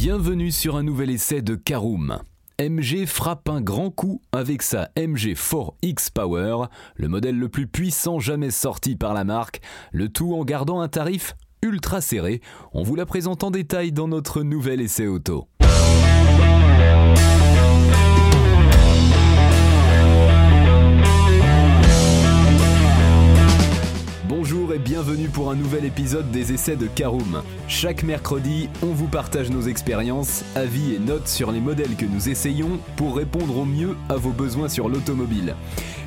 Bienvenue sur un nouvel essai de Caroom. MG frappe un grand coup avec sa MG4X Power, le modèle le plus puissant jamais sorti par la marque, le tout en gardant un tarif ultra serré. On vous la présente en détail dans notre nouvel essai auto. Des essais de Caroom. Chaque mercredi, on vous partage nos expériences, avis et notes sur les modèles que nous essayons pour répondre au mieux à vos besoins sur l'automobile.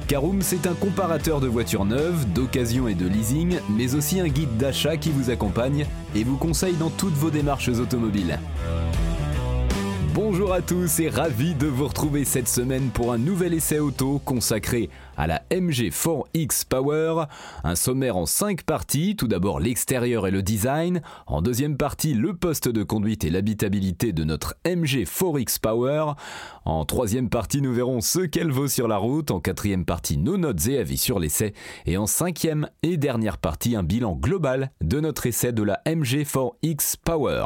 Caroom, c'est un comparateur de voitures neuves, d'occasion et de leasing, mais aussi un guide d'achat qui vous accompagne et vous conseille dans toutes vos démarches automobiles. Bonjour à tous et ravi de vous retrouver cette semaine pour un nouvel essai auto consacré à la MG4X Power. Un sommaire en 5 parties, tout d'abord l'extérieur et le design, en deuxième partie le poste de conduite et l'habitabilité de notre MG4X Power, en troisième partie nous verrons ce qu'elle vaut sur la route, en quatrième partie nos notes et avis sur l'essai, et en cinquième et dernière partie un bilan global de notre essai de la MG4X Power.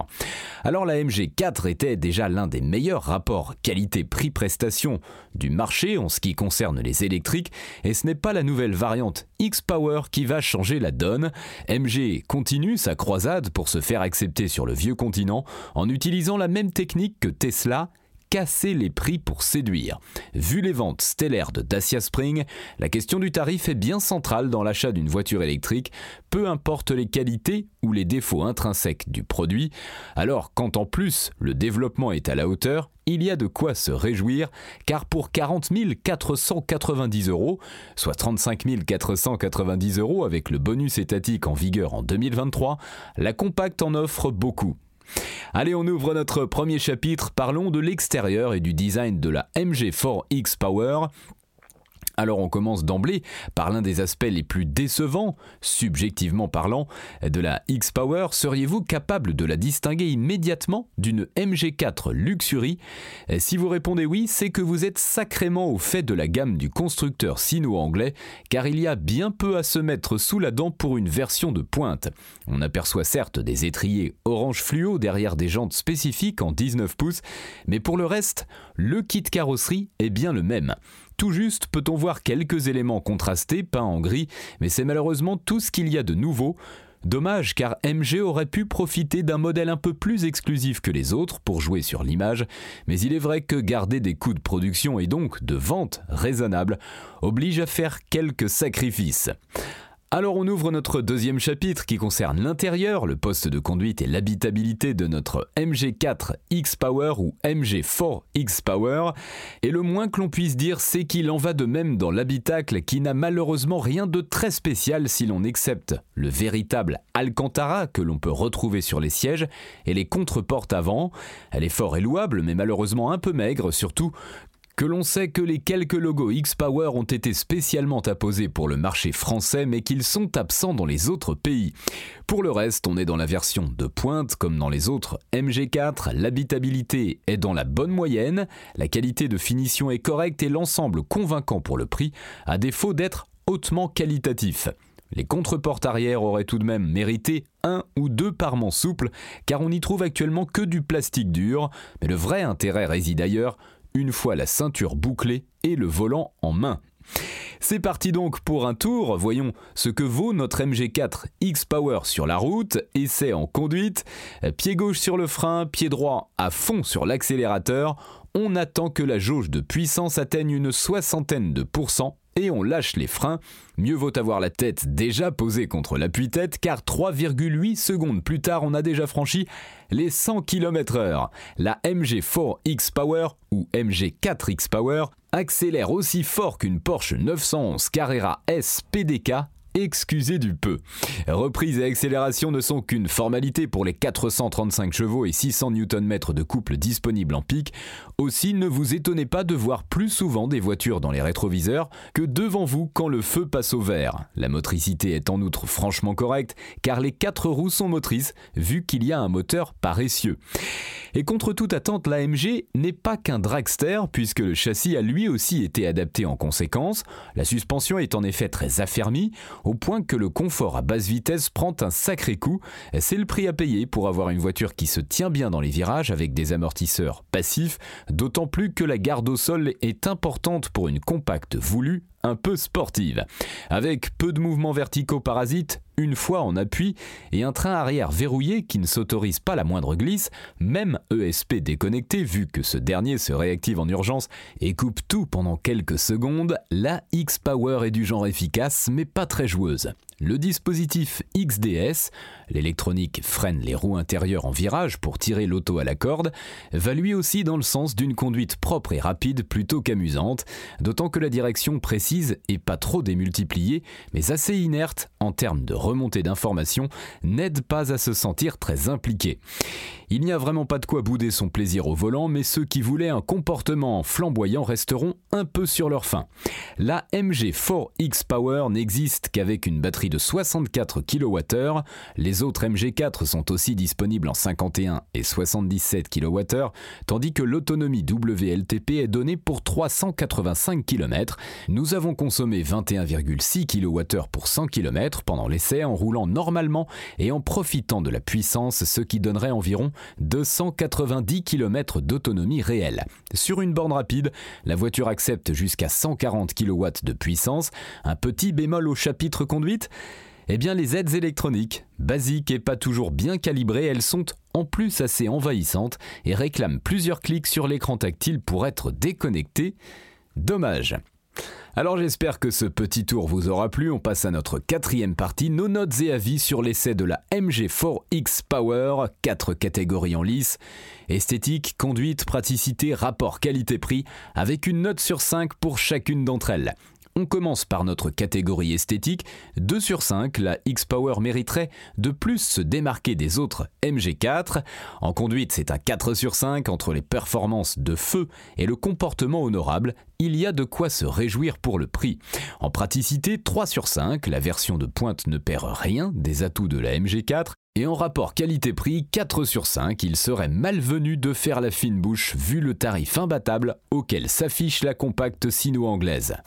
Alors la MG4 était déjà l'un des meilleurs rapports qualité-prix-prestation du marché en ce qui concerne les électriques, et ce n'est pas la nouvelle variante X-Power qui va changer la donne. MG continue sa croisade pour se faire accepter sur le vieux continent en utilisant la même technique que Tesla casser les prix pour séduire. Vu les ventes stellaires de Dacia Spring, la question du tarif est bien centrale dans l'achat d'une voiture électrique, peu importe les qualités ou les défauts intrinsèques du produit. Alors quand en plus le développement est à la hauteur, il y a de quoi se réjouir, car pour 40 490 euros, soit 35 490 euros avec le bonus étatique en vigueur en 2023, la compacte en offre beaucoup. Allez, on ouvre notre premier chapitre. Parlons de l'extérieur et du design de la MG4X Power. Alors on commence d'emblée par l'un des aspects les plus décevants, subjectivement parlant, de la X-Power. Seriez-vous capable de la distinguer immédiatement d'une MG4 Luxury? Si vous répondez oui, c'est que vous êtes sacrément au fait de la gamme du constructeur sino-anglais, car il y a bien peu à se mettre sous la dent pour une version de pointe. On aperçoit certes des étriers orange fluo derrière des jantes spécifiques en 19 pouces, mais pour le reste, le kit carrosserie est bien le même. Tout juste peut-on voir quelques éléments contrastés peints en gris, mais c'est malheureusement tout ce qu'il y a de nouveau. Dommage car MG aurait pu profiter d'un modèle un peu plus exclusif que les autres pour jouer sur l'image, mais il est vrai que garder des coûts de production et donc de vente raisonnables oblige à faire quelques sacrifices. Alors on ouvre notre deuxième chapitre qui concerne l'intérieur, le poste de conduite et l'habitabilité de notre MG4 X-Power ou MG4 X-Power. Et le moins que l'on puisse dire, c'est qu'il en va de même dans l'habitacle qui n'a malheureusement rien de très spécial si l'on accepte le véritable Alcantara que l'on peut retrouver sur les sièges et les contreportes avant. Elle est fort et louable mais malheureusement un peu maigre, surtout que l'on sait que les quelques logos X-Power ont été spécialement apposés pour le marché français mais qu'ils sont absents dans les autres pays. Pour le reste, on est dans la version de pointe comme dans les autres MG4, l'habitabilité est dans la bonne moyenne, la qualité de finition est correcte et l'ensemble convaincant pour le prix, à défaut d'être hautement qualitatif. Les contreportes arrière auraient tout de même mérité un ou deux parements souples, car on n'y trouve actuellement que du plastique dur, mais le vrai intérêt réside ailleurs, une fois la ceinture bouclée et le volant en main. C'est parti donc pour un tour, voyons ce que vaut notre MG4 X-Power sur la route, essai en conduite, pied gauche sur le frein, pied droit à fond sur l'accélérateur, on attend que la jauge de puissance atteigne une soixantaine de pourcents et on lâche les freins. Mieux vaut avoir la tête déjà posée contre l'appui-tête car 3,8 secondes plus tard on a déjà franchi les 100 km/h. La MG4X Power ou MG4X Power accélère aussi fort qu'une Porsche 911 Carrera S PDK excusez du peu. Reprise et accélération ne sont qu'une formalité pour les 435 chevaux et 600 Nm de couple disponibles en pic. Aussi, ne vous étonnez pas de voir plus souvent des voitures dans les rétroviseurs que devant vous quand le feu passe au vert. La motricité est en outre franchement correcte car les quatre roues sont motrices vu qu'il y a un moteur paresseux. Et contre toute attente, l'AMG n'est pas qu'un dragster puisque le châssis a lui aussi été adapté en conséquence. La suspension est en effet très affermie au point que le confort à basse vitesse prend un sacré coup. C'est le prix à payer pour avoir une voiture qui se tient bien dans les virages avec des amortisseurs passifs, d'autant plus que la garde au sol est importante pour une compacte voulue un peu sportive. Avec peu de mouvements verticaux parasites, une fois en appui, et un train arrière verrouillé qui ne s'autorise pas la moindre glisse, même ESP déconnecté vu que ce dernier se réactive en urgence et coupe tout pendant quelques secondes, la X-Power est du genre efficace mais pas très joueuse. Le dispositif XDS, l'électronique freine les roues intérieures en virage pour tirer l'auto à la corde, va lui aussi dans le sens d'une conduite propre et rapide plutôt qu'amusante, d'autant que la direction précise et pas trop démultipliée, mais assez inerte en termes de remontée d'informations, n'aide pas à se sentir très impliqué. Il n'y a vraiment pas de quoi bouder son plaisir au volant, mais ceux qui voulaient un comportement flamboyant resteront un peu sur leur faim. La MG4X Power n'existe qu'avec une batterie de 64 kWh, les autres MG4 sont aussi disponibles en 51 et 77 kWh, tandis que l'autonomie WLTP est donnée pour 385 km. Nous avons consommé 21,6 kWh pour 100 km pendant l'essai en roulant normalement et en profitant de la puissance, ce qui donnerait environ 290 km d'autonomie réelle. Sur une borne rapide, la voiture accepte jusqu'à 140 kW de puissance. Un petit bémol au chapitre conduite eh bien, les aides électroniques, basiques et pas toujours bien calibrées, elles sont en plus assez envahissantes et réclament plusieurs clics sur l'écran tactile pour être déconnectées. Dommage. Alors j'espère que ce petit tour vous aura plu. On passe à notre quatrième partie, nos notes et avis sur l'essai de la MG4X Power, quatre catégories en lice. Esthétique, conduite, praticité, rapport qualité-prix, avec une note sur 5 pour chacune d'entre elles. On commence par notre catégorie esthétique. 2 sur 5, la X-Power mériterait de plus se démarquer des autres MG4. En conduite, c'est un 4 sur 5 entre les performances de feu et le comportement honorable. Il y a de quoi se réjouir pour le prix. En praticité, 3 sur 5, la version de pointe ne perd rien des atouts de la MG4. Et en rapport qualité-prix, 4 sur 5, il serait malvenu de faire la fine bouche vu le tarif imbattable auquel s'affiche la compacte sino-anglaise.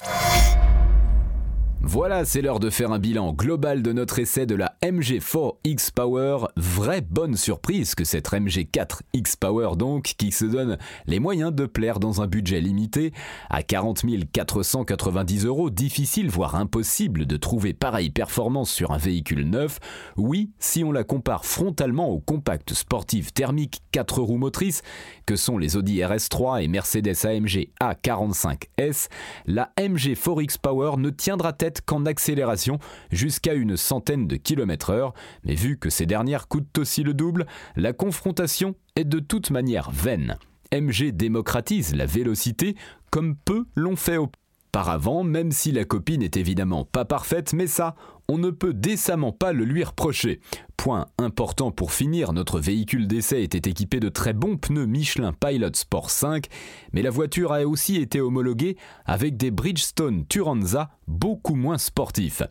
Voilà, c'est l'heure de faire un bilan global de notre essai de la MG4X Power. Vraie bonne surprise que cette MG4X Power donc, qui se donne les moyens de plaire dans un budget limité. À 40 490 euros, difficile voire impossible de trouver pareille performance sur un véhicule neuf. Oui, si on la compare frontalement aux compacts sportifs thermiques 4 roues motrices que sont les Audi RS3 et Mercedes AMG A45S, la MG4X Power ne tiendra tête qu'en accélération jusqu'à une centaine de kilomètres heure, mais vu que ces dernières coûtent aussi le double, la confrontation est de toute manière vaine. MG démocratise la vélocité comme peu l'ont fait auparavant, même si la copie n'est évidemment pas parfaite, mais ça, on ne peut décemment pas le lui reprocher. Point important pour finir, notre véhicule d'essai était équipé de très bons pneus Michelin Pilot Sport 5, mais la voiture a aussi été homologuée avec des Bridgestone Turanza beaucoup moins sportifs.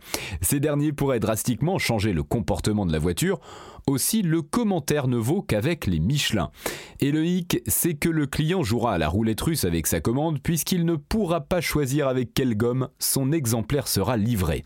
Ces derniers pourraient drastiquement changer le comportement de la voiture, aussi le commentaire ne vaut qu'avec les Michelin. Et le hic, c'est que le client jouera à la roulette russe avec sa commande puisqu'il ne pourra pas choisir avec quelle gomme son exemplaire sera livré.